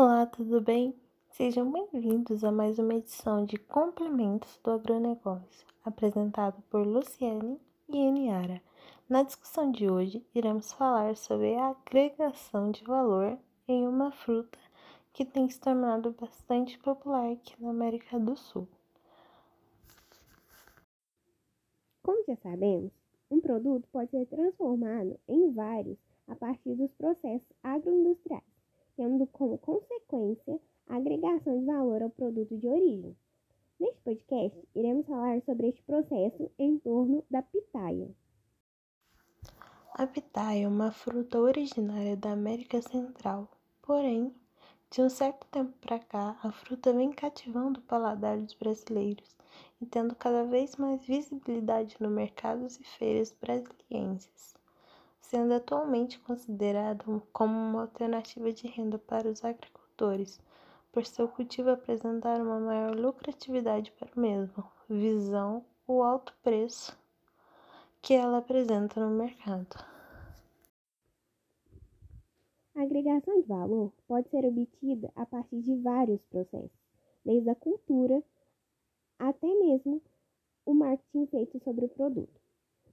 Olá, tudo bem? Sejam bem-vindos a mais uma edição de Complementos do Agronegócio, apresentado por Luciane e Eniara. Na discussão de hoje, iremos falar sobre a agregação de valor em uma fruta que tem se tornado bastante popular aqui na América do Sul. Como já sabemos, um produto pode ser transformado em vários a partir dos processos agroindustriais tendo como consequência a agregação de valor ao produto de origem. Neste podcast, iremos falar sobre este processo em torno da pitaia. A pitaia é uma fruta originária da América Central, porém, de um certo tempo para cá, a fruta vem cativando o paladar dos brasileiros e tendo cada vez mais visibilidade no mercados e feiras brasilienses sendo atualmente considerado como uma alternativa de renda para os agricultores, por seu cultivo apresentar uma maior lucratividade para o mesmo, visão o alto preço que ela apresenta no mercado. A agregação de valor pode ser obtida a partir de vários processos, desde a cultura até mesmo o marketing feito sobre o produto.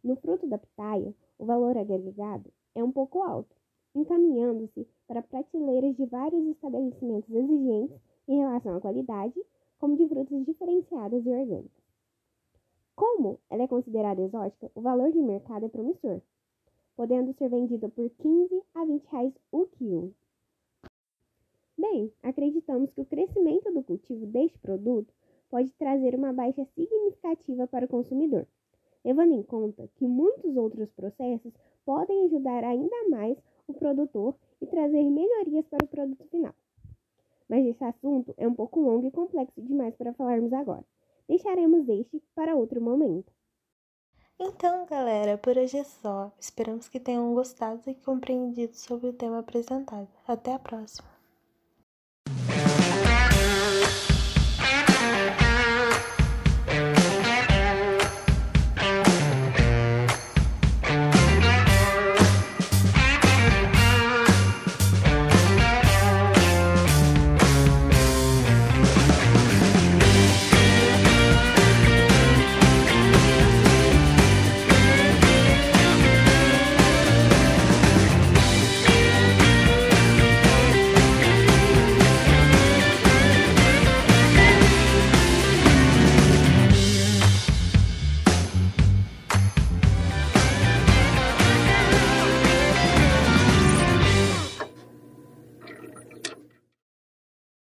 No fruto da pitaia, o valor agregado é um pouco alto, encaminhando-se para prateleiras de vários estabelecimentos exigentes em relação à qualidade, como de frutas diferenciadas e orgânicas. Como ela é considerada exótica, o valor de mercado é promissor, podendo ser vendida por 15 a 20 reais o quilo. Bem, acreditamos que o crescimento do cultivo deste produto pode trazer uma baixa significativa para o consumidor levando em conta que muitos outros processos podem ajudar ainda mais o produtor e trazer melhorias para o produto final. Mas esse assunto é um pouco longo e complexo demais para falarmos agora. Deixaremos este para outro momento. Então, galera, por hoje é só. Esperamos que tenham gostado e compreendido sobre o tema apresentado. Até a próxima!